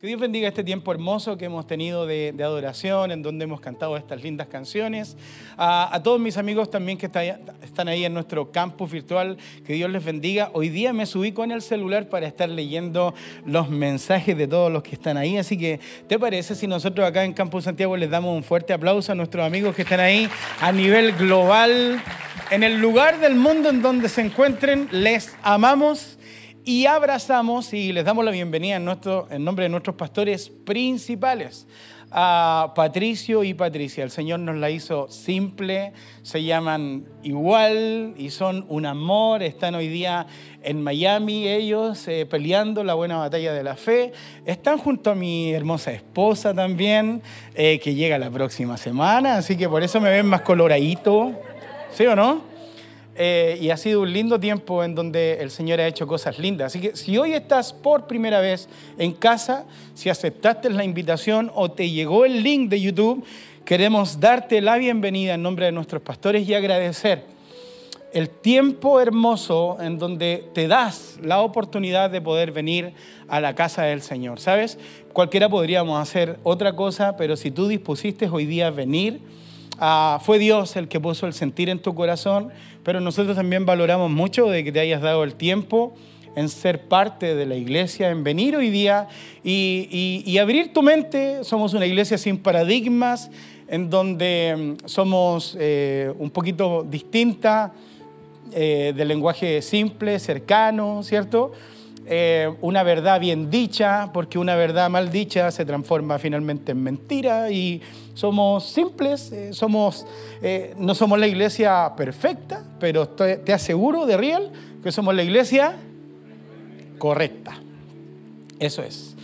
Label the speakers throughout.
Speaker 1: Que Dios bendiga este tiempo hermoso que hemos tenido de, adoración, en donde hemos cantado estas lindas canciones. A, todos mis amigos también que están ahí en nuestro campus virtual, que Dios les bendiga. Hoy día me subí con el celular para estar leyendo los mensajes de todos los que están ahí. Así que, ¿te parece si nosotros acá en Campus Santiago les damos un fuerte aplauso a nuestros amigos que están ahí a nivel global? En el lugar del mundo en donde se encuentren, les amamos y abrazamos y les damos la bienvenida en, nombre de nuestros pastores principales, a Patricio y Patricia. El Señor nos la hizo simple, se llaman igual y son un amor. Están hoy día en Miami ellos eh, peleando la buena batalla de la fe. Están junto a mi hermosa esposa también, eh, que llega la próxima semana, así que por eso me ven más coloradito. ¿Sí o no? Eh, y ha sido un lindo tiempo en donde el Señor ha hecho cosas lindas. Así que si hoy estás por primera vez en casa, si aceptaste la invitación o te llegó el link de YouTube, queremos darte la bienvenida en nombre de nuestros pastores y agradecer el tiempo hermoso en donde te das la oportunidad de poder venir a la casa del Señor. ¿Sabes? Cualquiera podríamos hacer otra cosa, pero si tú dispusiste hoy día venir, Ah, fue Dios el que puso el sentir en tu corazón, pero nosotros también valoramos mucho de que te hayas dado el tiempo en ser parte de la iglesia, en venir hoy día y, abrir tu mente. Somos una iglesia sin paradigmas, en donde mm, somos eh, un poquito distinta, eh, de lenguaje simple, cercano, ¿cierto? Eh, una verdad bien dicha, porque una verdad mal dicha se transforma finalmente en mentira y somos simples, eh, somos, eh, no somos la iglesia perfecta, pero te aseguro de real que somos la iglesia correcta. Eso es.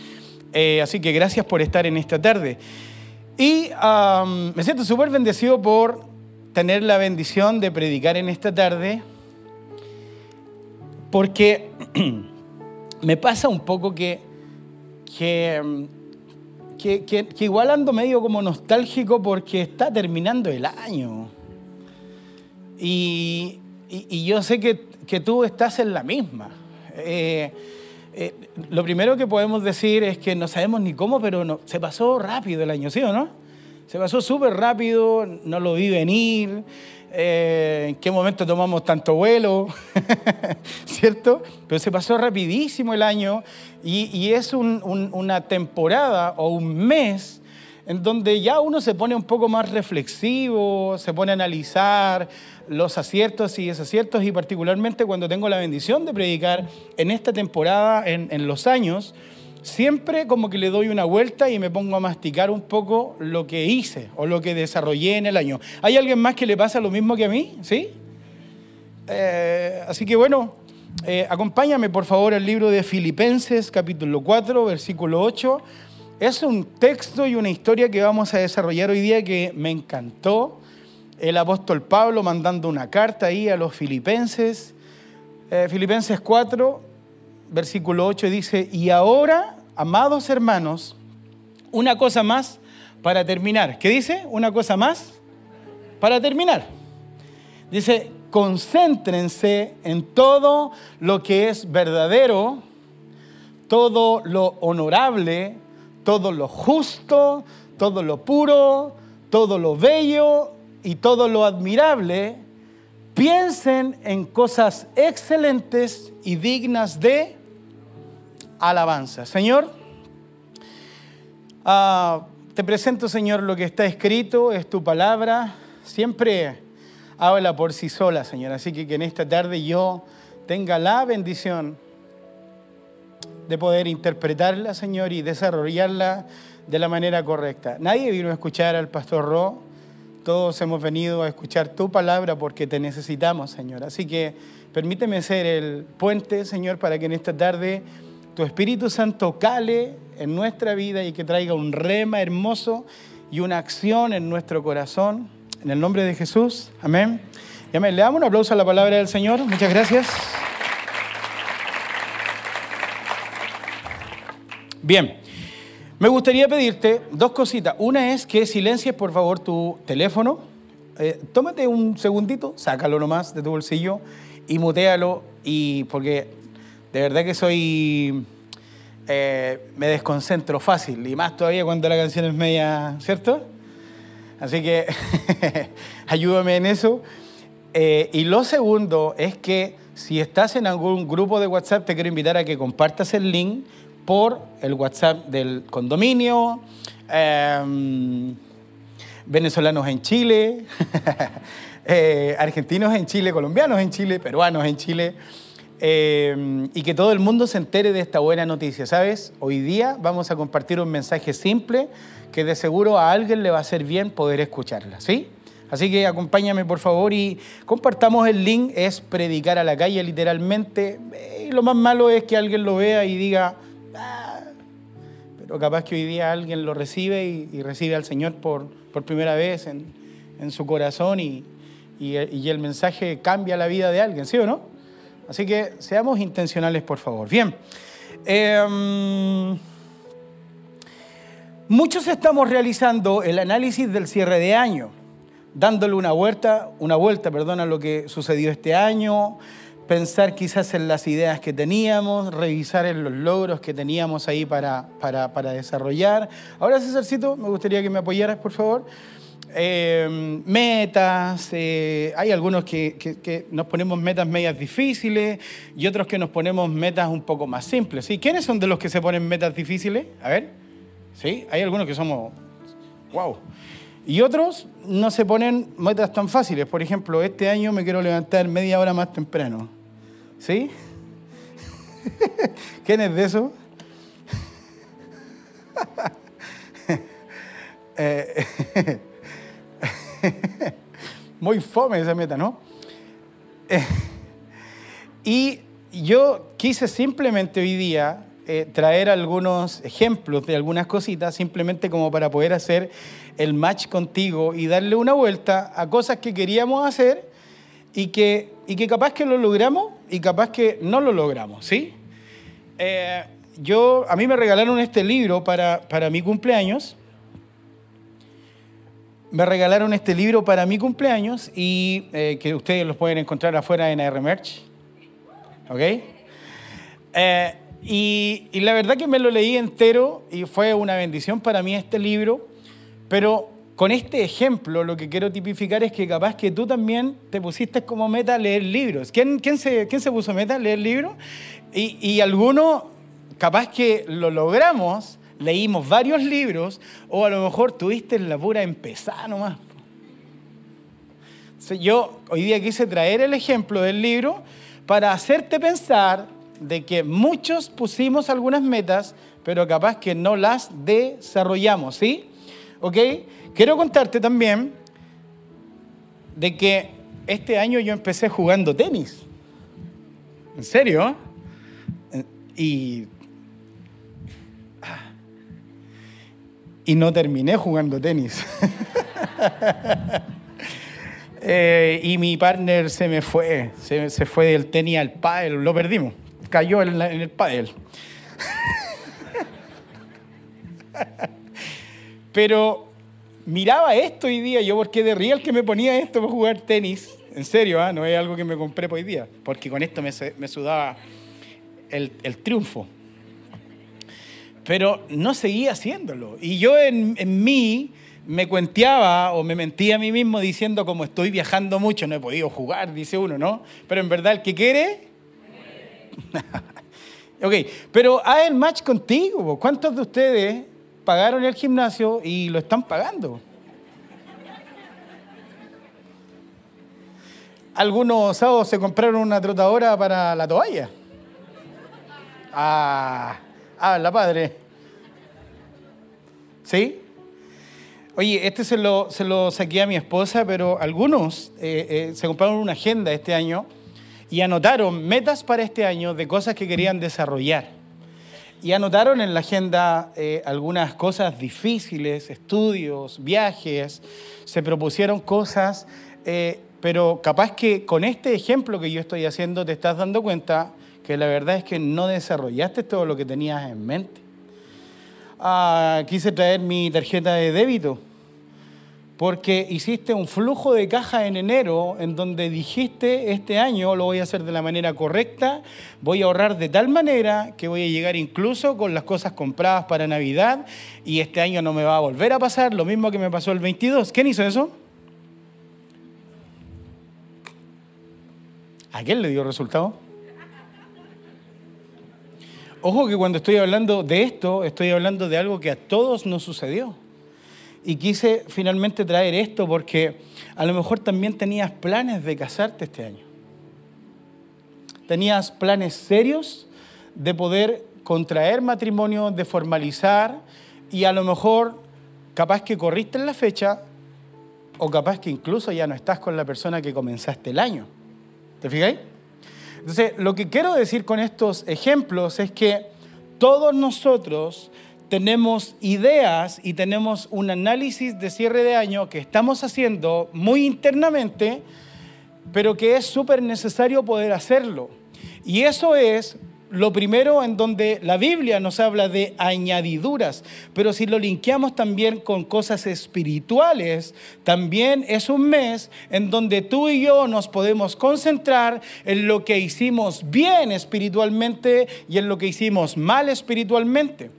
Speaker 1: así que gracias por estar en esta tarde. Y me siento súper bendecido por tener la bendición de predicar en esta tarde, porque me pasa un poco que, que, que, igual ando medio como nostálgico porque está terminando el año. Y, yo sé que, tú estás en la misma. Eh, eh, lo primero que podemos decir es que no sabemos ni cómo, pero no, se pasó rápido el año, ¿sí o no? Se pasó súper rápido, no lo vi venir. Eh, en qué momento tomamos tanto vuelo, ¿cierto? Pero se pasó rapidísimo el año y, es una temporada o un mes en donde ya uno se pone un poco más reflexivo, se pone a analizar los aciertos y desaciertos y particularmente cuando tengo la bendición de predicar en esta temporada, en los años, siempre como que le doy una vuelta y me pongo a masticar un poco lo que hice o lo que desarrollé en el año. ¿Hay alguien más que le pasa lo mismo que a mí? ¿Sí? Eh, así que bueno, eh, acompáñame por favor al libro de Filipenses capítulo 4, versículo 8. Es un texto y una historia que vamos a desarrollar hoy día que me encantó. El apóstol Pablo mandando una carta ahí a los filipenses. Eh, filipenses 4, versículo 8 dice, y ahora, amados hermanos, una cosa más para terminar. ¿Qué dice? Una cosa más para terminar. Dice, concéntrense en todo lo que es verdadero, todo lo honorable, todo lo justo, todo lo puro, todo lo bello y todo lo admirable. Piensen en cosas excelentes y dignas de alabanza. Señor, ah, te presento, Señor, lo que está escrito, es tu palabra. Siempre habla por sí sola, Señor. Así que que en esta tarde yo tenga la bendición de poder interpretarla, Señor, y desarrollarla de la manera correcta. Nadie vino a escuchar al pastor Ro. Todos hemos venido a escuchar tu palabra porque te necesitamos, Señor. Así que permíteme ser el puente, Señor, para que en esta tarde tu Espíritu Santo cale en nuestra vida y que traiga un rema hermoso y una acción en nuestro corazón. En el nombre de Jesús. Amén. Y amén. Le damos un aplauso a la palabra del Señor. Muchas gracias. Bien. Me gustaría pedirte dos cositas. Una es que silencies, por favor, tu teléfono. Eh, tómate un segundito, sácalo nomás de tu bolsillo y mutealo. Y porque de verdad que soy eh, me desconcentro fácil, y más todavía cuando la canción es media, ¿cierto? Así que ayúdame en eso. Eh, y lo segundo es que si estás en algún grupo de WhatsApp, te quiero invitar a que compartas el link por el WhatsApp del condominio, em, venezolanos en Chile, eh, argentinos en Chile, colombianos en Chile, peruanos en Chile. Em, y que todo el mundo se entere de esta buena noticia. ¿Sabes? Hoy día vamos a compartir un mensaje simple que de seguro a alguien le va a hacer bien poder escucharla. ¿Sí? Así que acompáñame por favor y compartamos el link. Es predicar a la calle literalmente. Y lo más malo es que alguien lo vea y diga, ah", pero capaz que hoy día alguien lo recibe y, recibe al Señor por, por primera vez en, en su corazón y, y, y el mensaje cambia la vida de alguien, ¿sí o no? Así que seamos intencionales, por favor. Bien. Em, muchos estamos realizando el análisis del cierre de año, dándole una vuelta, una vuelta perdón, a lo que sucedió este año, pensar quizás en las ideas que teníamos, revisar en los logros que teníamos ahí para, para, para desarrollar. Ahora, Césarcito, me gustaría que me apoyaras, por favor. Eh, metas, hay algunos que, nos ponemos metas medias difíciles y otros que nos ponemos metas un poco más simples. ¿sí? ¿Quiénes son de los que se ponen metas difíciles? A ver, ¿sí? Hay algunos que somos, wow. Y otros no se ponen metas tan fáciles. Por ejemplo, este año me quiero levantar media hora más temprano. ¿Sí? ¿Quién es de eso? eh, Muy fome esa meta, ¿no? Eh, y yo quise simplemente hoy día eh, traer algunos ejemplos de algunas cositas, simplemente como para poder hacer el match contigo y darle una vuelta a cosas que queríamos hacer y que, y que capaz que lo logramos y capaz que no lo logramos, ¿sí? Eh, yo, a mí me regalaron este libro para, para mi cumpleaños me regalaron este libro para mi cumpleaños y eh, que ustedes los pueden encontrar afuera en AR Merch. ¿Ok? Eh, y, la verdad que me lo leí entero y fue una bendición para mí este libro, pero con este ejemplo lo que quiero tipificar es que capaz que tú también te pusiste como meta leer libros. ¿Quién, quién, se, quién se puso meta leer libros? Y, y alguno, capaz que lo logramos, leímos varios libros o a lo mejor tuviste la pura empezada nomás. Yo hoy día quise traer el ejemplo del libro para hacerte pensar de que muchos pusimos algunas metas, pero capaz que no las desarrollamos, ¿sí? ¿Ok? Quiero contarte también de que este año yo empecé jugando tenis. ¿En serio? Y y no terminé jugando tenis. Eh, y mi partner se me fue, se, fue del tenis al pádel, lo perdimos, cayó en, el pádel. Pero miraba esto hoy día, yo porque de real que me ponía esto para jugar tenis, en serio, ¿ah? no es algo que me compré hoy día, porque con esto me, sudaba el, el triunfo pero no seguía haciéndolo. Y yo en, mí me cuenteaba o me mentía a mí mismo diciendo como estoy viajando mucho, no he podido jugar, dice uno, ¿no? Pero en verdad el que quiere... ok, pero haz el match contigo. ¿Cuántos de ustedes pagaron el gimnasio y lo están pagando? Algunos sábados se compraron una trotadora para la toalla. Ah, Ah, la padre. ¿Sí? Oye, este se lo, se lo saqué a mi esposa, pero algunos eh, eh, se compraron una agenda este año y anotaron metas para este año de cosas que querían desarrollar. Y anotaron en la agenda eh, algunas cosas difíciles, estudios, viajes, se propusieron cosas, pero capaz que con este ejemplo que yo estoy haciendo te estás dando cuenta que la verdad es que no desarrollaste todo lo que tenías en mente. Ah, quise traer mi tarjeta de débito, porque hiciste un flujo de caja en enero en donde dijiste este año lo voy a hacer de la manera correcta, voy a ahorrar de tal manera que voy a llegar incluso con las cosas compradas para Navidad y este año no me va a volver a pasar lo mismo que me pasó el 22. ¿Quién hizo eso? ¿A quién le dio resultado? Ojo que cuando estoy hablando de esto, estoy hablando de algo que a todos nos sucedió. Y quise finalmente traer esto porque a lo mejor también tenías planes de casarte este año. Tenías planes serios de poder contraer matrimonio, de formalizar y a lo mejor capaz que corriste en la fecha o capaz que incluso ya no estás con la persona que comenzaste el año. ¿Te fijáis? Entonces, lo que quiero decir con estos ejemplos es que todos nosotros tenemos ideas y tenemos un análisis de cierre de año que estamos haciendo muy internamente, pero que es súper necesario poder hacerlo. Y eso es lo primero en donde la Biblia nos habla de añadiduras, pero si lo linkeamos también con cosas espirituales, también es un mes en donde tú y yo nos podemos concentrar en lo que hicimos bien espiritualmente y en lo que hicimos mal espiritualmente.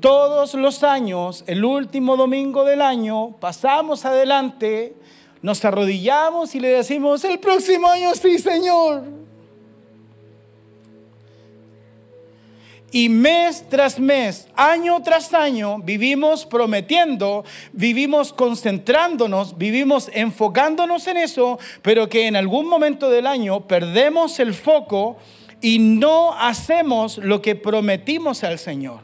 Speaker 1: Todos los años, el último domingo del año, pasamos adelante, nos arrodillamos y le decimos, el próximo año sí, Señor. Y mes tras mes, año tras año, vivimos prometiendo, vivimos concentrándonos, vivimos enfocándonos en eso, pero que en algún momento del año perdemos el foco y no hacemos lo que prometimos al Señor.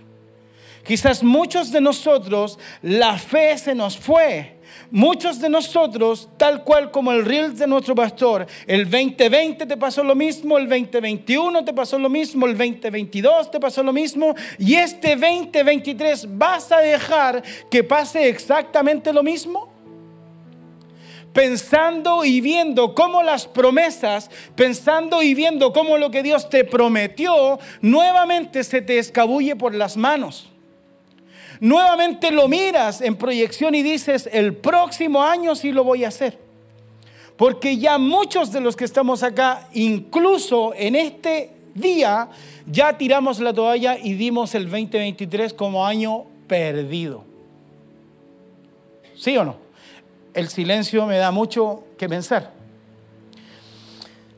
Speaker 1: Quizás muchos de nosotros la fe se nos fue. Muchos de nosotros, tal cual como el reel de nuestro pastor, el 2020 te pasó lo mismo, el 2021 te pasó lo mismo, el 2022 te pasó lo mismo, y este 2023 vas a dejar que pase exactamente lo mismo pensando y viendo cómo las promesas, pensando y viendo cómo lo que Dios te prometió, nuevamente se te escabulle por las manos nuevamente lo miras en proyección y dices, el próximo año sí lo voy a hacer. Porque ya muchos de los que estamos acá, incluso en este día, ya tiramos la toalla y dimos el 2023 como año perdido. ¿Sí o no? El silencio me da mucho que pensar.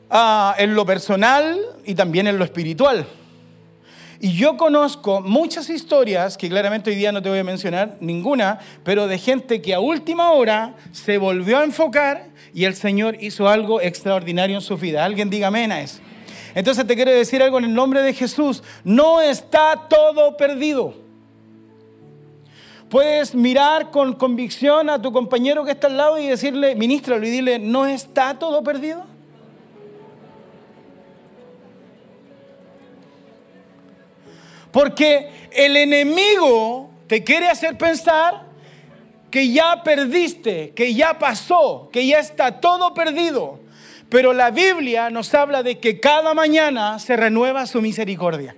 Speaker 1: Ah, en lo personal y también en lo espiritual. Y yo conozco muchas historias, que claramente hoy día no te voy a mencionar ninguna, pero de gente que a última hora se volvió a enfocar y el Señor hizo algo extraordinario en su vida. Alguien diga amén a eso. Entonces te quiero decir algo en el nombre de Jesús. No está todo perdido. Puedes mirar con convicción a tu compañero que está al lado y decirle, ministralo y dile, no está todo perdido. Porque el enemigo te quiere hacer pensar que ya perdiste, que ya pasó, que ya está todo perdido. Pero la Biblia nos habla de que cada mañana se renueva su misericordia.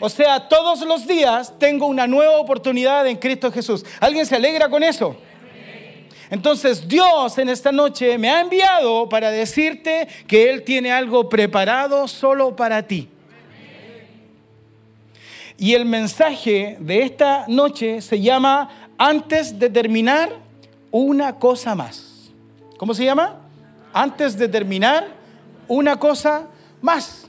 Speaker 1: O sea, todos los días tengo una nueva oportunidad en Cristo Jesús. ¿Alguien se alegra con eso? Entonces Dios en esta noche me ha enviado para decirte que Él tiene algo preparado solo para ti. Y el mensaje de esta noche se llama antes de terminar una cosa más. ¿Cómo se llama? Antes de terminar una cosa más.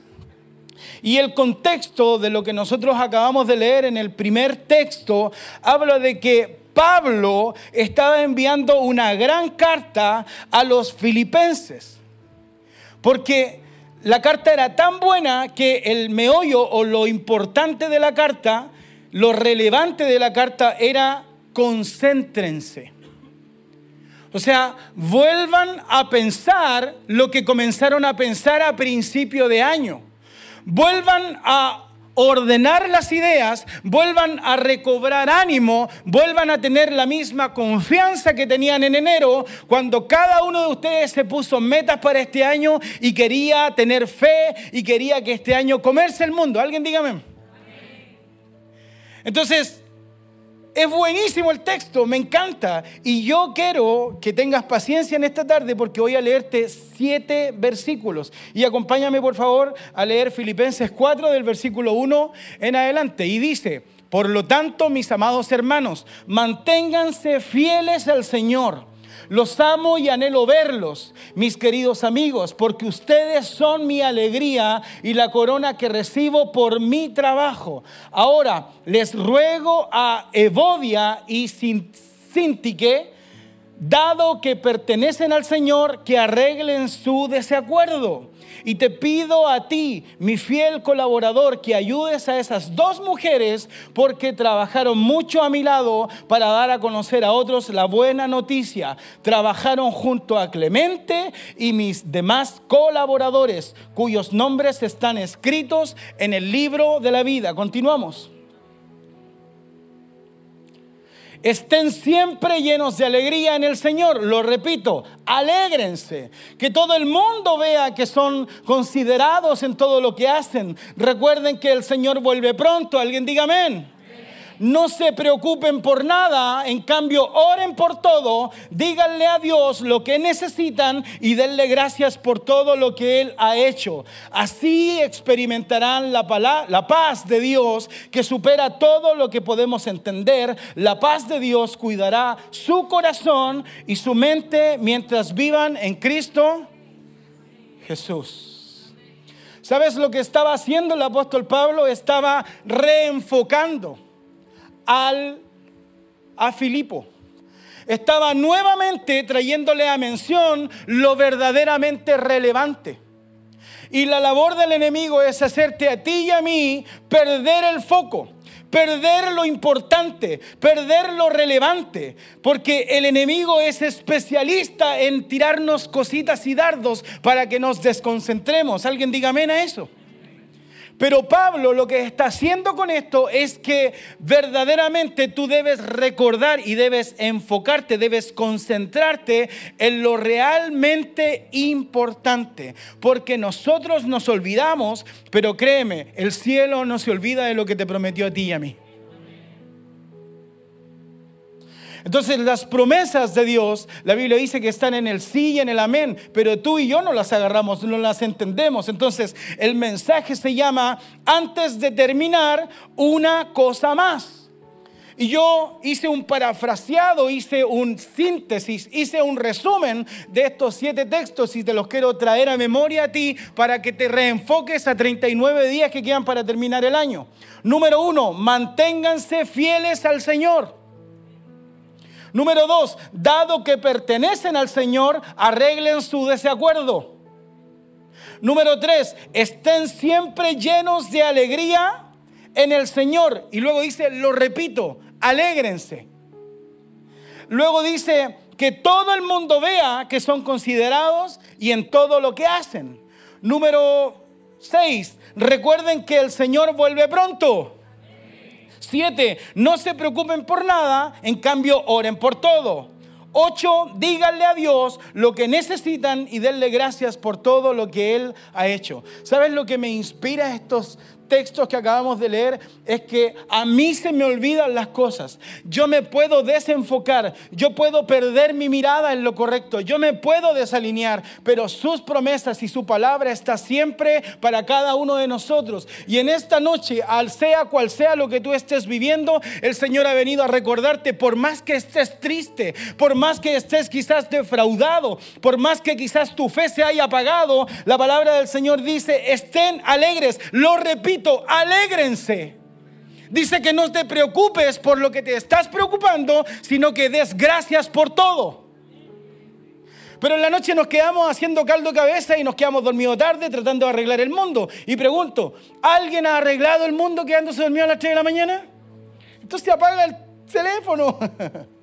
Speaker 1: Y el contexto de lo que nosotros acabamos de leer en el primer texto habla de que Pablo estaba enviando una gran carta a los filipenses. Porque la carta era tan buena que el meollo o lo importante de la carta, lo relevante de la carta era concéntrense. O sea, vuelvan a pensar lo que comenzaron a pensar a principio de año. Vuelvan a ordenar las ideas, vuelvan a recobrar ánimo, vuelvan a tener la misma confianza que tenían en enero, cuando cada uno de ustedes se puso metas para este año y quería tener fe y quería que este año comerse el mundo. ¿Alguien dígame? Entonces, es buenísimo el texto, me encanta. Y yo quiero que tengas paciencia en esta tarde porque voy a leerte siete versículos. Y acompáñame por favor a leer Filipenses 4 del versículo 1 en adelante. Y dice, por lo tanto, mis amados hermanos, manténganse fieles al Señor. Los amo y anhelo verlos, mis queridos amigos, porque ustedes son mi alegría y la corona que recibo por mi trabajo. Ahora les ruego a Evodia y Sintique, dado que pertenecen al Señor, que arreglen su desacuerdo y te pido a ti, mi fiel colaborador, que ayudes a esas dos mujeres porque trabajaron mucho a mi lado para dar a conocer a otros la buena noticia. Trabajaron junto a Clemente y mis demás colaboradores, cuyos nombres están escritos en el libro de la vida. Continuamos. Estén siempre llenos de alegría en el Señor. Lo repito, alégrense. Que todo el mundo vea que son considerados en todo lo que hacen. Recuerden que el Señor vuelve pronto. Alguien diga amén no se preocupen por nada, en cambio oren por todo, díganle a Dios lo que necesitan y denle gracias por todo lo que Él ha hecho. Así experimentarán la, la paz de Dios que supera todo lo que podemos entender. La paz de Dios cuidará su corazón y su mente mientras vivan en Cristo Jesús. ¿Sabes lo que estaba haciendo el apóstol Pablo? Estaba reenfocando al, a Filipo. Estaba nuevamente trayéndole a mención lo verdaderamente relevante. Y la labor del enemigo es hacerte a ti y a mí perder el foco, perder lo importante, perder lo relevante, porque el enemigo es especialista en tirarnos cositas y dardos para que nos desconcentremos. ¿Alguien diga amén a eso? Pero Pablo lo que está haciendo con esto es que verdaderamente tú debes recordar y debes enfocarte, debes concentrarte en lo realmente importante. Porque nosotros nos olvidamos, pero créeme, el cielo no se olvida de lo que te prometió a ti y a mí. Entonces las promesas de Dios, la Biblia dice que están en el sí y en el amén, pero tú y yo no las agarramos, no las entendemos. Entonces el mensaje se llama, antes de terminar, una cosa más. Y yo hice un parafraseado, hice un síntesis, hice un resumen de estos siete textos y te los quiero traer a memoria a ti para que te reenfoques a 39 días que quedan para terminar el año. Número uno, manténganse fieles al Señor. Número dos, dado que pertenecen al Señor, arreglen su desacuerdo. Número tres, estén siempre llenos de alegría en el Señor. Y luego dice, lo repito, alégrense. Luego dice que todo el mundo vea que son considerados y en todo lo que hacen. Número seis, recuerden que el Señor vuelve pronto. Siete, no se preocupen por nada, en cambio oren por todo. Ocho, díganle a Dios lo que necesitan y denle gracias por todo lo que Él ha hecho. ¿Sabes lo que me inspira estos textos que acabamos de leer es que a mí se me olvidan las cosas. Yo me puedo desenfocar, yo puedo perder mi mirada en lo correcto, yo me puedo desalinear, pero sus promesas y su palabra está siempre para cada uno de nosotros. Y en esta noche, al sea cual sea lo que tú estés viviendo, el Señor ha venido a recordarte, por más que estés triste, por más que estés quizás defraudado, por más que quizás tu fe se haya apagado, la palabra del Señor dice, estén alegres, lo repito alégrense. Dice que no te preocupes por lo que te estás preocupando, sino que des gracias por todo. Pero en la noche nos quedamos haciendo caldo de cabeza y nos quedamos dormidos tarde tratando de arreglar el mundo. Y pregunto, ¿alguien ha arreglado el mundo quedándose dormido a las 3 de la mañana? Entonces apaga el teléfono.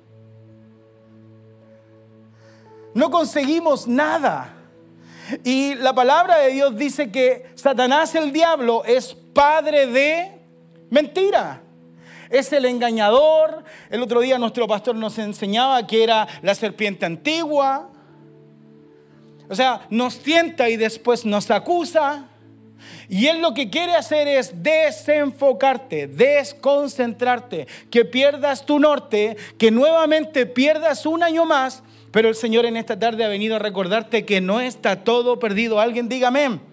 Speaker 1: No conseguimos nada. Y la palabra de Dios dice que Satanás el diablo es padre de mentira. Es el engañador. El otro día nuestro pastor nos enseñaba que era la serpiente antigua. O sea, nos tienta y después nos acusa. Y Él lo que quiere hacer es desenfocarte, desconcentrarte, que pierdas tu norte, que nuevamente pierdas un año más. Pero el Señor en esta tarde ha venido a recordarte que no está todo perdido. Alguien dígame.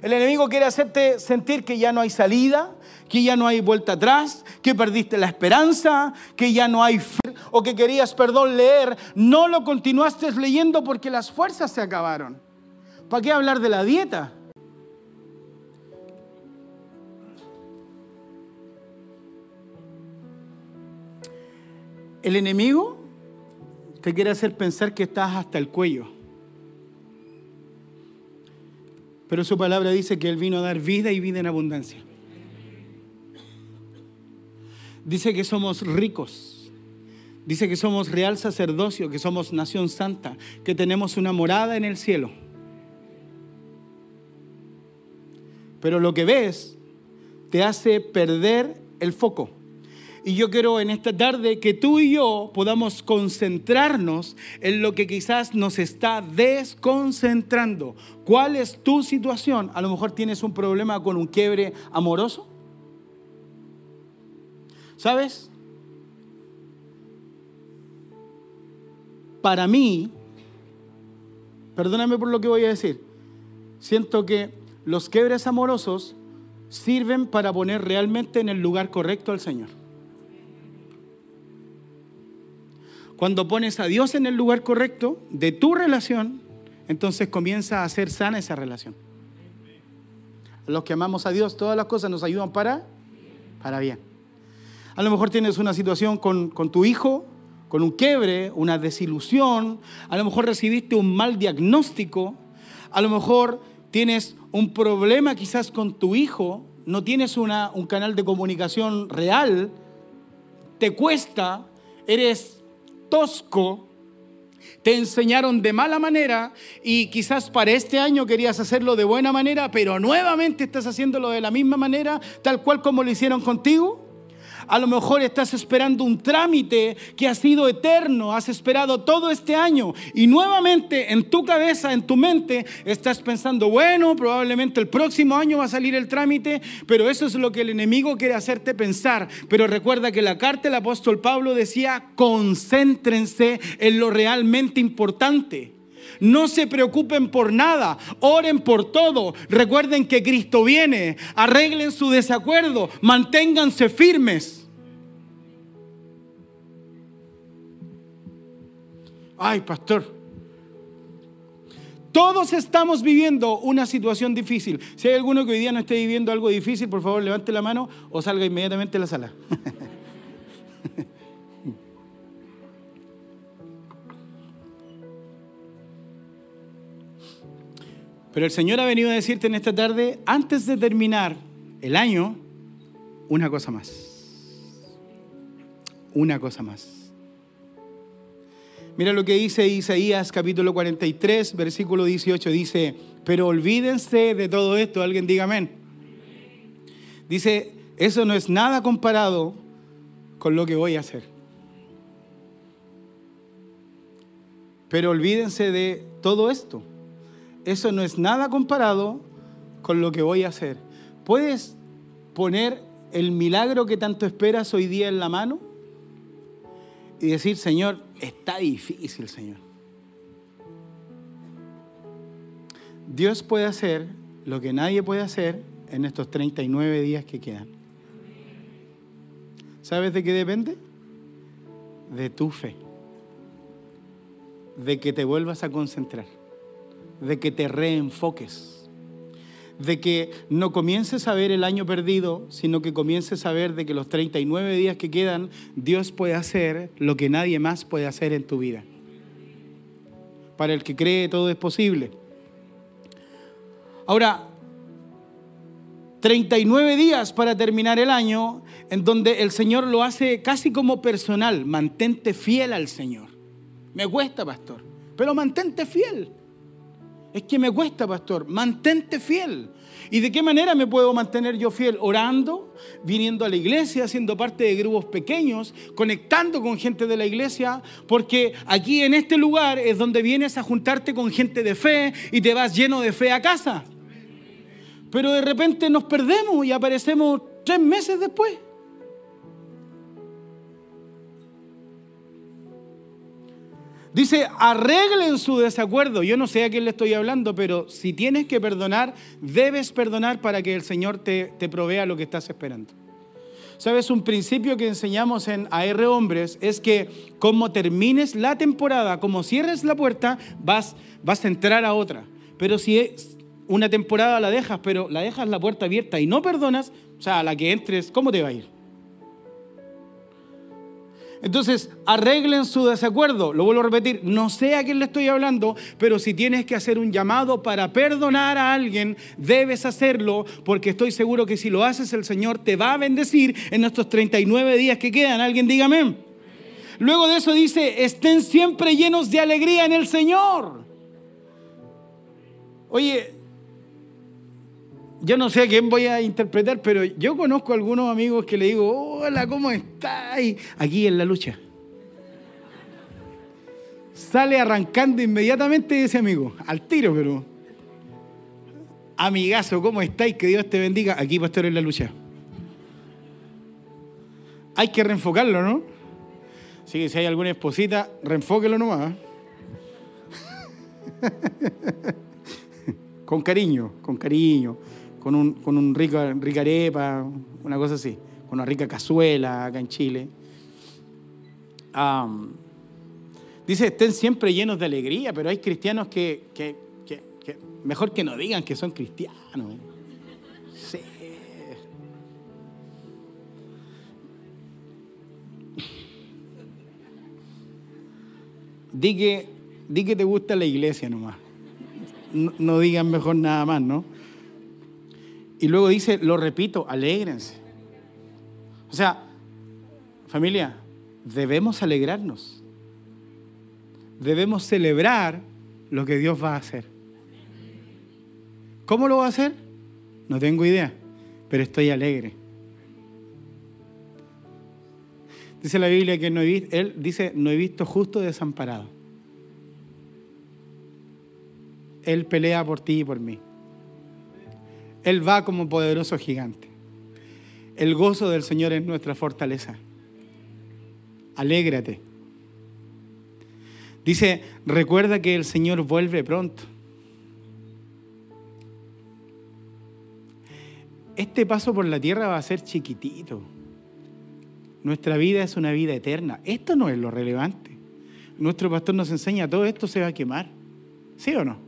Speaker 1: El enemigo quiere hacerte sentir que ya no hay salida, que ya no hay vuelta atrás, que perdiste la esperanza, que ya no hay fe o que querías, perdón, leer. No lo continuaste leyendo porque las fuerzas se acabaron. ¿Para qué hablar de la dieta? El enemigo te quiere hacer pensar que estás hasta el cuello. Pero su palabra dice que Él vino a dar vida y vida en abundancia. Dice que somos ricos. Dice que somos real sacerdocio, que somos nación santa, que tenemos una morada en el cielo. Pero lo que ves te hace perder el foco. Y yo quiero en esta tarde que tú y yo podamos concentrarnos en lo que quizás nos está desconcentrando. ¿Cuál es tu situación? A lo mejor tienes un problema con un quiebre amoroso. ¿Sabes? Para mí, perdóname por lo que voy a decir, siento que los quiebres amorosos sirven para poner realmente en el lugar correcto al Señor. Cuando pones a Dios en el lugar correcto de tu relación, entonces comienza a ser sana esa relación. Los que amamos a Dios, todas las cosas nos ayudan para, para bien. A lo mejor tienes una situación con, con tu hijo, con un quiebre, una desilusión, a lo mejor recibiste un mal diagnóstico, a lo mejor tienes un problema quizás con tu hijo, no tienes una, un canal de comunicación real, te cuesta, eres tosco, te enseñaron de mala manera y quizás para este año querías hacerlo de buena manera, pero nuevamente estás haciéndolo de la misma manera, tal cual como lo hicieron contigo. A lo mejor estás esperando un trámite que ha sido eterno, has esperado todo este año y nuevamente en tu cabeza, en tu mente, estás pensando, bueno, probablemente el próximo año va a salir el trámite, pero eso es lo que el enemigo quiere hacerte pensar. Pero recuerda que la carta del apóstol Pablo decía, concéntrense en lo realmente importante. No se preocupen por nada, oren por todo. Recuerden que Cristo viene, arreglen su desacuerdo, manténganse firmes. Ay, pastor. Todos estamos viviendo una situación difícil. Si hay alguno que hoy día no esté viviendo algo difícil, por favor levante la mano o salga inmediatamente de la sala. Pero el Señor ha venido a decirte en esta tarde, antes de terminar el año, una cosa más. Una cosa más. Mira lo que dice Isaías capítulo 43, versículo 18. Dice, pero olvídense de todo esto. Alguien diga amén. Dice, eso no es nada comparado con lo que voy a hacer. Pero olvídense de todo esto. Eso no es nada comparado con lo que voy a hacer. ¿Puedes poner el milagro que tanto esperas hoy día en la mano? Y decir, Señor, está difícil, Señor. Dios puede hacer lo que nadie puede hacer en estos 39 días que quedan. ¿Sabes de qué depende? De tu fe. De que te vuelvas a concentrar. De que te reenfoques de que no comiences a ver el año perdido, sino que comiences a ver de que los 39 días que quedan, Dios puede hacer lo que nadie más puede hacer en tu vida. Para el que cree todo es posible. Ahora, 39 días para terminar el año, en donde el Señor lo hace casi como personal. Mantente fiel al Señor. Me cuesta, pastor, pero mantente fiel. Es que me cuesta, pastor. Mantente fiel. ¿Y de qué manera me puedo mantener yo fiel? Orando, viniendo a la iglesia, siendo parte de grupos pequeños, conectando con gente de la iglesia, porque aquí en este lugar es donde vienes a juntarte con gente de fe y te vas lleno de fe a casa. pero de repente nos perdemos y aparecemos tres meses después. Dice, arreglen su desacuerdo. Yo no sé a quién le estoy hablando, pero si tienes que perdonar, debes perdonar para que el Señor te, te provea lo que estás esperando. ¿Sabes? Un principio que enseñamos en AR Hombres es que como termines la temporada, como cierres la puerta, vas, vas a entrar a otra. Pero si una temporada la dejas, pero la dejas la puerta abierta y no perdonas, o sea, a la que entres, ¿cómo te va a ir? Entonces, arreglen su desacuerdo. Lo vuelvo a repetir, no sé a quién le estoy hablando, pero si tienes que hacer un llamado para perdonar a alguien, debes hacerlo, porque estoy seguro que si lo haces, el Señor te va a bendecir en estos 39 días que quedan. Alguien dígame. Luego de eso dice, estén siempre llenos de alegría en el Señor. Oye, yo no sé a quién voy a interpretar, pero yo conozco a algunos amigos que le digo, hola, ¿cómo estás? Aquí en la lucha. Sale arrancando inmediatamente ese amigo, al tiro, pero... Amigazo, ¿cómo estáis? Que Dios te bendiga. Aquí, pastor, en la lucha. Hay que reenfocarlo, ¿no? Así que si hay alguna esposita, reenfóquelo nomás. con cariño, con cariño con un, con un rica, rica arepa, una cosa así, con una rica cazuela acá en Chile. dice, estén siempre llenos de alegría, pero hay cristianos que, que, que, mejor que no digan que son cristianos. Sí. Di que, di que te gusta la iglesia nomás. No, no digan mejor nada más, ¿no? Y luego dice, lo repito, alégrense. O sea, familia, debemos alegrarnos. Debemos celebrar lo que Dios va a hacer. ¿Cómo lo va a hacer? No tengo idea, pero estoy alegre. Dice la Biblia que no he él dice, no he visto justo desamparado. Él pelea por ti y por mí. Él va como poderoso gigante. El gozo del Señor es nuestra fortaleza. Alégrate. Dice, recuerda que el Señor vuelve pronto. Este paso por la tierra va a ser chiquitito. Nuestra vida es una vida eterna. Esto no es lo relevante. Nuestro pastor nos enseña, todo esto se va a quemar. ¿Sí o no?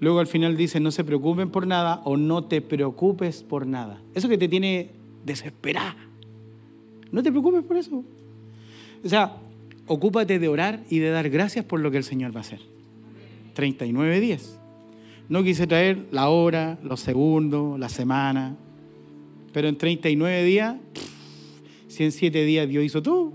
Speaker 1: Luego al final dice, no se preocupen por nada o no te preocupes por nada. Eso que te tiene desesperada. No te preocupes por eso. O sea, ocúpate de orar y de dar gracias por lo que el Señor va a hacer. 39 días. No quise traer la hora, los segundos, la semana, pero en 39 días, si en 7 días Dios hizo todo.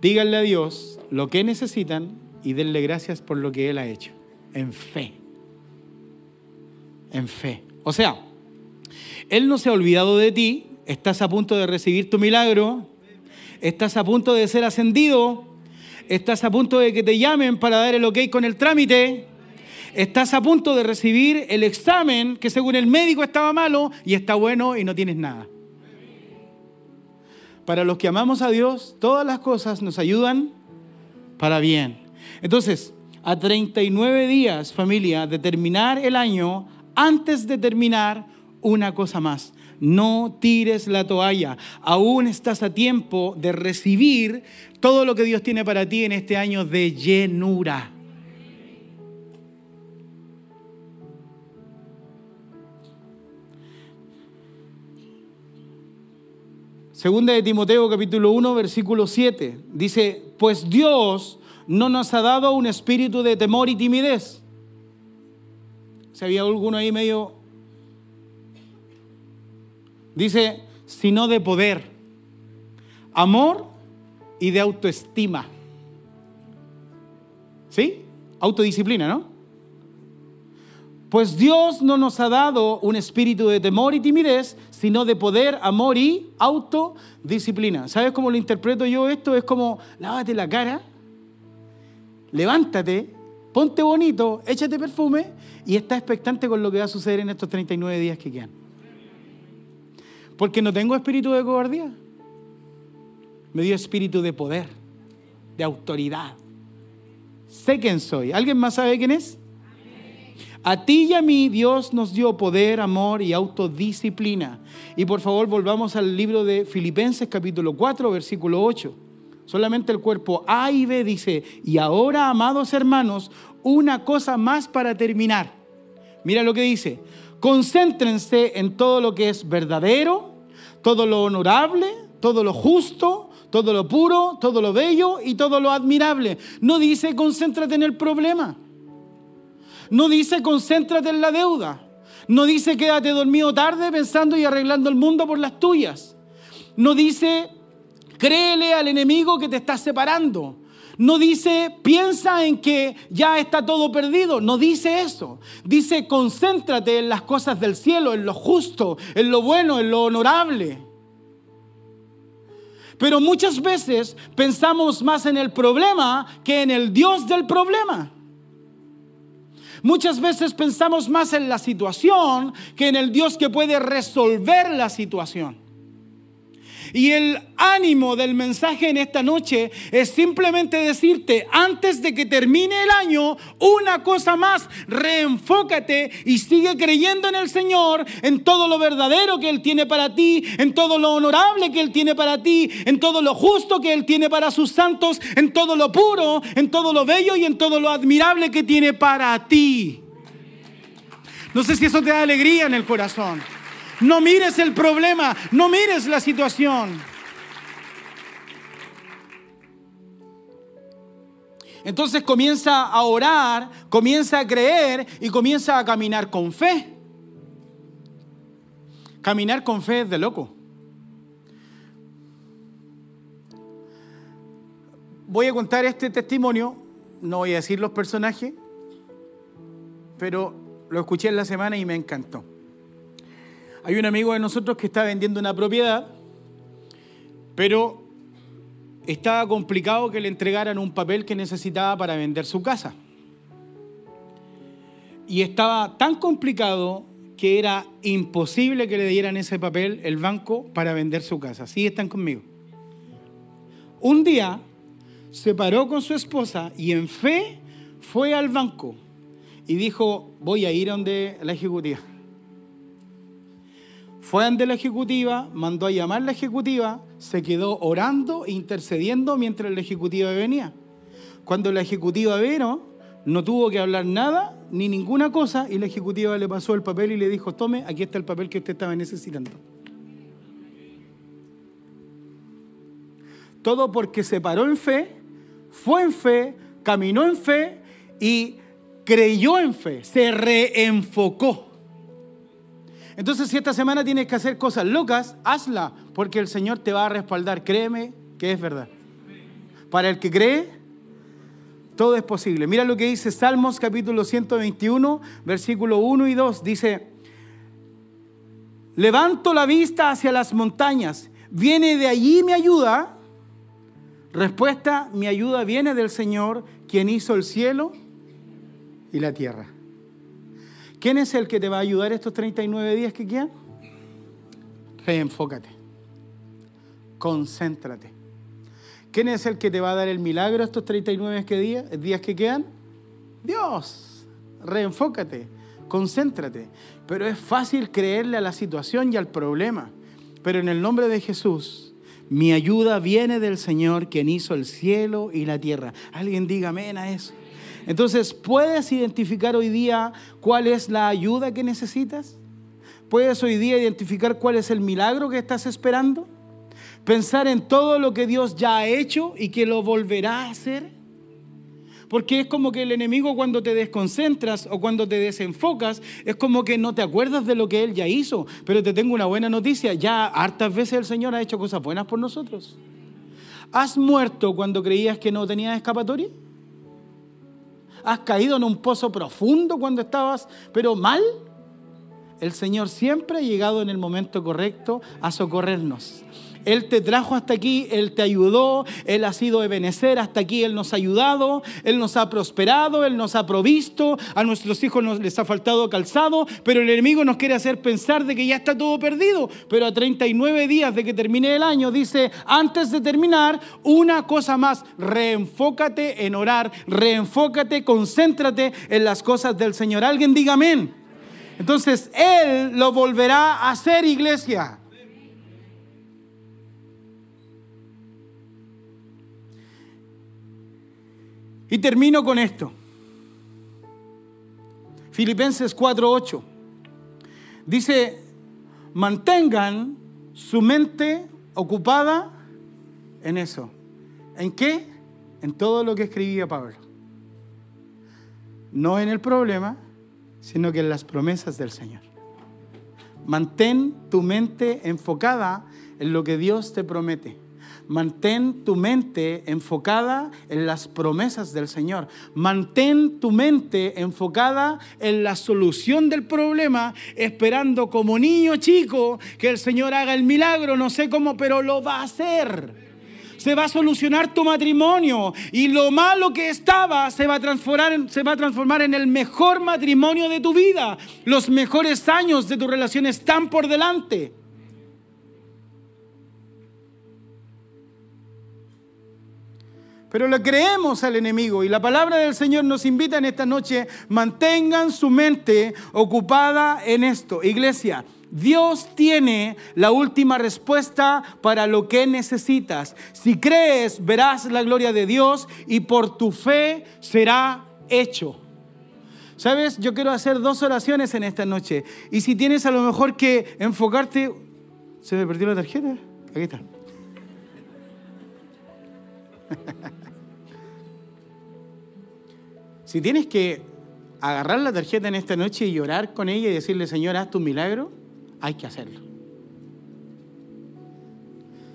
Speaker 1: Díganle a Dios lo que necesitan y denle gracias por lo que Él ha hecho. En fe. En fe. O sea, Él no se ha olvidado de ti. Estás a punto de recibir tu milagro. Estás a punto de ser ascendido. Estás a punto de que te llamen para dar el ok con el trámite. Estás a punto de recibir el examen que según el médico estaba malo y está bueno y no tienes nada. Para los que amamos a Dios, todas las cosas nos ayudan para bien. Entonces, a 39 días, familia, de terminar el año, antes de terminar, una cosa más. No tires la toalla. Aún estás a tiempo de recibir todo lo que Dios tiene para ti en este año de llenura. Segunda de Timoteo capítulo 1 versículo 7 dice, pues Dios no nos ha dado un espíritu de temor y timidez. Si había alguno ahí medio... Dice, sino de poder, amor y de autoestima. ¿Sí? Autodisciplina, ¿no? Pues Dios no nos ha dado un espíritu de temor y timidez, sino de poder, amor y autodisciplina. ¿Sabes cómo lo interpreto yo esto? Es como, lávate la cara, levántate, ponte bonito, échate perfume y está expectante con lo que va a suceder en estos 39 días que quedan. Porque no tengo espíritu de cobardía. Me dio espíritu de poder, de autoridad. Sé quién soy. ¿Alguien más sabe quién es? A ti y a mí Dios nos dio poder, amor y autodisciplina. Y por favor volvamos al libro de Filipenses capítulo 4, versículo 8. Solamente el cuerpo A y B dice, y ahora, amados hermanos, una cosa más para terminar. Mira lo que dice, concéntrense en todo lo que es verdadero, todo lo honorable, todo lo justo, todo lo puro, todo lo bello y todo lo admirable. No dice concéntrate en el problema. No dice concéntrate en la deuda. No dice quédate dormido tarde pensando y arreglando el mundo por las tuyas. No dice Créele al enemigo que te está separando. No dice, piensa en que ya está todo perdido. No dice eso. Dice, concéntrate en las cosas del cielo, en lo justo, en lo bueno, en lo honorable. Pero muchas veces pensamos más en el problema que en el Dios del problema. Muchas veces pensamos más en la situación que en el Dios que puede resolver la situación. Y el ánimo del mensaje en esta noche es simplemente decirte, antes de que termine el año, una cosa más, reenfócate y sigue creyendo en el Señor, en todo lo verdadero que Él tiene para ti, en todo lo honorable que Él tiene para ti, en todo lo justo que Él tiene para sus santos, en todo lo puro, en todo lo bello y en todo lo admirable que tiene para ti. No sé si eso te da alegría en el corazón. No mires el problema, no mires la situación. Entonces comienza a orar, comienza a creer y comienza a caminar con fe. Caminar con fe es de loco. Voy a contar este testimonio, no voy a decir los personajes, pero lo escuché en la semana y me encantó. Hay un amigo de nosotros que está vendiendo una propiedad, pero estaba complicado que le entregaran un papel que necesitaba para vender su casa. Y estaba tan complicado que era imposible que le dieran ese papel el banco para vender su casa. Sí, están conmigo. Un día se paró con su esposa y en fe fue al banco y dijo, voy a ir a donde la ejecutiva. Fue ante la ejecutiva, mandó a llamar a la ejecutiva, se quedó orando e intercediendo mientras la ejecutiva venía. Cuando la ejecutiva vino, no tuvo que hablar nada ni ninguna cosa y la ejecutiva le pasó el papel y le dijo, tome, aquí está el papel que usted estaba necesitando. Todo porque se paró en fe, fue en fe, caminó en fe y creyó en fe, se reenfocó. Entonces, si esta semana tienes que hacer cosas locas, hazla, porque el Señor te va a respaldar. Créeme que es verdad. Para el que cree, todo es posible. Mira lo que dice Salmos capítulo 121, versículo 1 y 2. Dice, levanto la vista hacia las montañas. ¿Viene de allí mi ayuda? Respuesta, mi ayuda viene del Señor, quien hizo el cielo y la tierra. ¿Quién es el que te va a ayudar estos 39 días que quedan? Reenfócate. Concéntrate. ¿Quién es el que te va a dar el milagro estos 39 días, que quedan? Dios. Reenfócate. Concéntrate. Pero es fácil creerle a la situación y al problema. Pero en el nombre de Jesús, mi ayuda viene del Señor, quien hizo el cielo y la tierra. Alguien diga amén a eso. Entonces, ¿puedes identificar hoy día cuál es la ayuda que necesitas? ¿Puedes hoy día identificar cuál es el milagro que estás esperando? Pensar en todo lo que Dios ya ha hecho y que lo volverá a hacer. Porque es como que el enemigo cuando te desconcentras o cuando te desenfocas, es como que no te acuerdas de lo que Él ya hizo. Pero te tengo una buena noticia, ya hartas veces el Señor ha hecho cosas buenas por nosotros. ¿Has muerto cuando creías que no tenías escapatoria? ¿Has caído en un pozo profundo cuando estabas, pero mal? El Señor siempre ha llegado en el momento correcto a socorrernos. Él te trajo hasta aquí, Él te ayudó, Él ha sido Ebenecer hasta aquí, Él nos ha ayudado, Él nos ha prosperado, Él nos ha provisto, a nuestros hijos nos, les ha faltado calzado, pero el enemigo nos quiere hacer pensar de que ya está todo perdido. Pero a 39 días de que termine el año, dice, antes de terminar, una cosa más, reenfócate en orar, reenfócate, concéntrate en las cosas del Señor. Alguien diga amén. Entonces Él lo volverá a hacer, iglesia. Y termino con esto. Filipenses 4:8. Dice, mantengan su mente ocupada en eso. ¿En qué? En todo lo que escribía Pablo. No en el problema, sino que en las promesas del Señor. Mantén tu mente enfocada en lo que Dios te promete. Mantén tu mente enfocada en las promesas del Señor. Mantén tu mente enfocada en la solución del problema, esperando como niño chico que el Señor haga el milagro. No sé cómo, pero lo va a hacer se va a solucionar tu matrimonio y lo malo que estaba se va a transformar en, se va a transformar en el mejor matrimonio de tu vida. Los mejores años de tu relación están por delante. Pero le creemos al enemigo y la palabra del Señor nos invita en esta noche, mantengan su mente ocupada en esto. Iglesia, Dios tiene la última respuesta para lo que necesitas. Si crees, verás la gloria de Dios y por tu fe será hecho. Sabes, yo quiero hacer dos oraciones en esta noche. Y si tienes a lo mejor que enfocarte... ¿Se me perdió la tarjeta? Aquí está. Si tienes que agarrar la tarjeta en esta noche y llorar con ella y decirle, Señor, haz tu milagro, hay que hacerlo.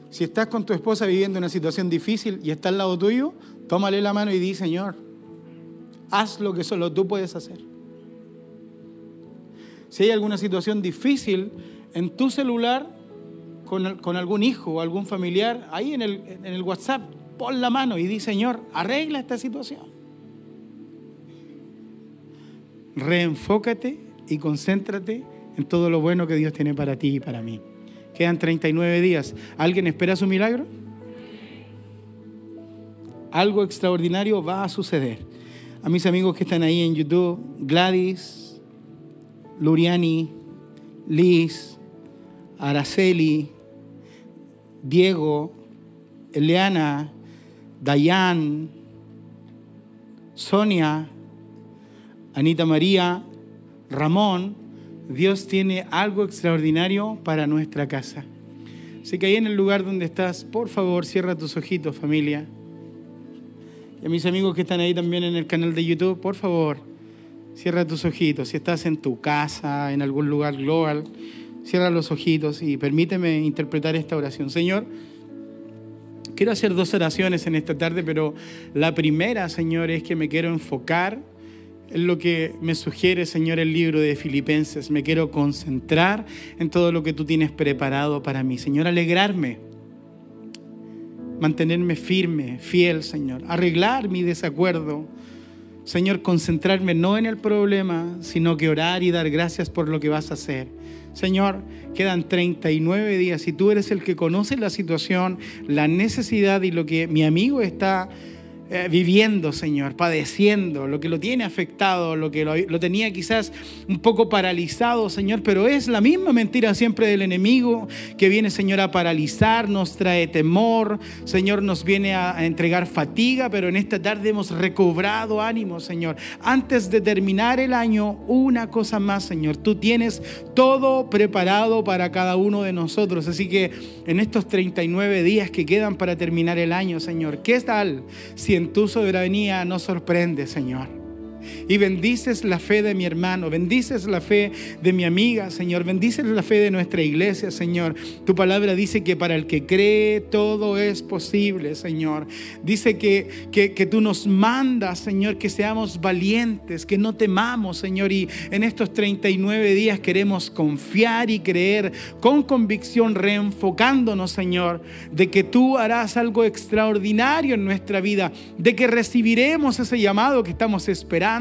Speaker 1: Si estás con tu esposa viviendo una situación difícil y está al lado tuyo, tómale la mano y di, Señor, haz lo que solo tú puedes hacer. Si hay alguna situación difícil en tu celular con, algún hijo o algún familiar, ahí en el, en el WhatsApp, pon la mano y di, Señor, arregla esta situación reenfócate y concéntrate en todo lo bueno que Dios tiene para ti y para mí. Quedan 39 días. ¿Alguien espera su milagro? Algo extraordinario va a suceder. A mis amigos que están ahí en YouTube, Gladys, Luriani, Liz, Araceli, Diego, Eliana, Dayan, Sonia, Anita María, Ramón, Dios tiene algo extraordinario para nuestra casa. Así que ahí en el lugar donde estás, por favor, cierra tus ojitos, familia. Y a mis amigos que están ahí también en el canal de YouTube, por favor, cierra tus ojitos. Si estás en tu casa, en algún lugar global, cierra los ojitos y permíteme interpretar esta oración. Señor, quiero hacer dos oraciones en esta tarde, pero la primera, Señor, es que me quiero enfocar es lo que me sugiere, Señor, el libro de Filipenses. Me quiero concentrar en todo lo que tú tienes preparado para mí. Señor, alegrarme, mantenerme firme, fiel, Señor, arreglar mi desacuerdo. Señor, concentrarme no en el problema, sino que orar y dar gracias por lo que vas a hacer. Señor, quedan 39 días y tú eres el que conoce la situación, la necesidad y lo que mi amigo está eh, viviendo, Señor, padeciendo, lo que lo tiene afectado, lo que lo, tenía quizás un poco paralizado, Señor, pero es la misma mentira siempre del enemigo que viene, Señor, a paralizar, nos trae temor, Señor, nos viene a, a entregar fatiga, pero en esta tarde hemos recobrado ánimo, Señor. Antes de terminar el año, una cosa más, Señor, tú tienes todo preparado para cada uno de nosotros, así que en estos 39 días que quedan para terminar el año, Señor, ¿qué tal si en tu soberanía nos sorprende, Señor. Y bendices la fe de mi hermano, bendices la fe de mi amiga, Señor, bendices la fe de nuestra iglesia, Señor. Tu palabra dice que para el que cree todo es posible, Señor. Dice que, que, que tú nos mandas, Señor, que seamos valientes, que no temamos, Señor, y en estos 39 días queremos confiar y creer con convicción, reenfocándonos, Señor, de que tú harás algo extraordinario en nuestra vida, de que recibiremos ese llamado que estamos esperando,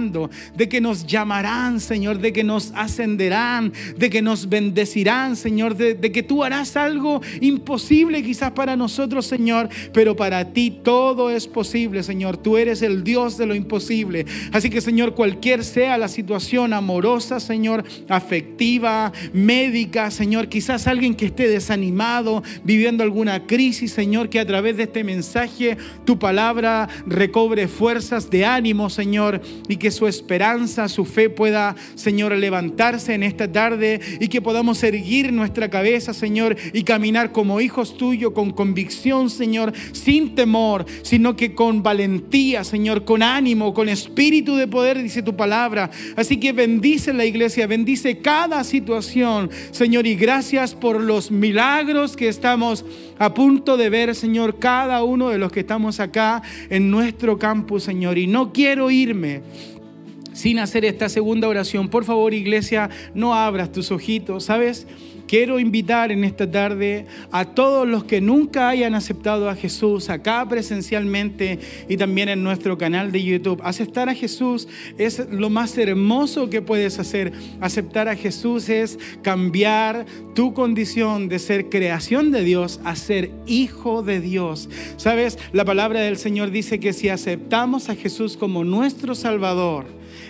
Speaker 1: de que nos llamarán, Señor, de que nos ascenderán, de que nos bendecirán, Señor, de, que tú harás algo imposible quizás para nosotros, Señor, pero para ti todo es posible, Señor. Tú eres el Dios de lo imposible. Así que, Señor, cualquier sea la situación amorosa, Señor, afectiva, médica, Señor, quizás alguien que esté desanimado, viviendo alguna crisis, Señor, que a través de este mensaje tu palabra recobre fuerzas de ánimo, Señor, y que su esperanza, su fe pueda, Señor, levantarse en esta tarde y que podamos erguir nuestra cabeza, Señor, y caminar como hijos tuyos con convicción, Señor, sin temor, sino que con valentía, Señor, con ánimo, con espíritu de poder, dice tu palabra. Así que bendice la iglesia, bendice cada situación, Señor, y gracias por los milagros que estamos a punto de ver, Señor, cada uno de los que estamos acá en nuestro campus, Señor. Y no quiero irme sin hacer esta segunda oración. Por favor, iglesia, no abras tus ojitos, ¿sabes? Quiero invitar en esta tarde a todos los que nunca hayan aceptado a Jesús acá presencialmente y también en nuestro canal de YouTube. Aceptar a Jesús es lo más hermoso que puedes hacer. Aceptar a Jesús es cambiar tu condición de ser creación de Dios a ser hijo de Dios. Sabes, la palabra del Señor dice que si aceptamos a Jesús como nuestro Salvador,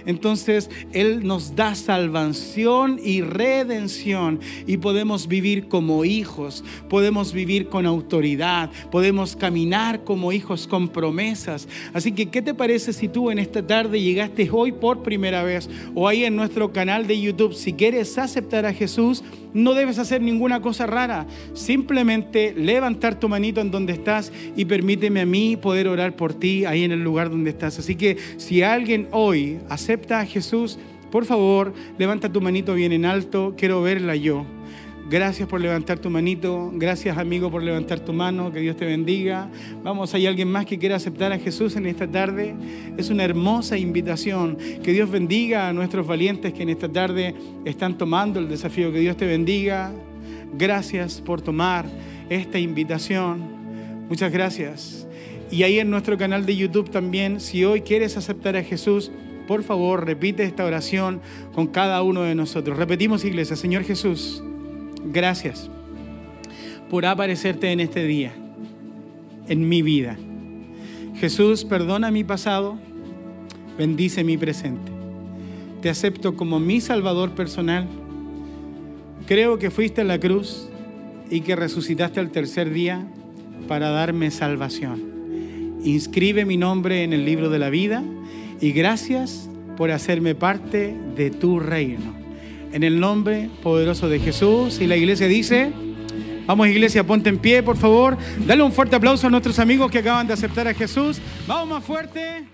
Speaker 1: entonces Él nos da salvación y redención y podemos vivir como hijos, podemos vivir con autoridad, podemos caminar como hijos con promesas. Así que, ¿qué te parece si tú en esta tarde llegaste hoy por primera vez o ahí en nuestro canal de YouTube, si quieres aceptar a Jesús? No debes hacer ninguna cosa rara. Simplemente levantar tu manito en donde estás y permíteme a mí poder orar por ti ahí en el lugar donde estás. Así que si alguien hoy acepta a Jesús, por favor, levanta tu manito bien en alto. Quiero verla yo. Gracias por levantar tu manito. Gracias, amigo, por levantar tu mano. Que Dios te bendiga. Vamos, hay alguien más que quiera aceptar a Jesús en esta tarde. Es una hermosa invitación. Que Dios bendiga a nuestros valientes que en esta tarde están tomando el desafío. Que Dios te bendiga. Gracias por tomar esta invitación. Muchas gracias. Y ahí en nuestro canal de YouTube también, si hoy quieres aceptar a Jesús, por favor, repite esta oración con cada uno de nosotros. Repetimos, iglesia, Señor Jesús gracias por aparecerte en este día, en mi vida. Jesús, perdona mi pasado, bendice mi presente. Te acepto como mi Salvador personal. Creo que fuiste a la cruz y que resucitaste al tercer día para darme salvación. Inscribe mi nombre en el libro de la vida y gracias por hacerme parte de tu reino. En el nombre poderoso de Jesús. Y la iglesia dice, vamos iglesia, ponte en pie, por favor. Dale un fuerte aplauso a nuestros amigos que acaban de aceptar a Jesús. Vamos más fuerte.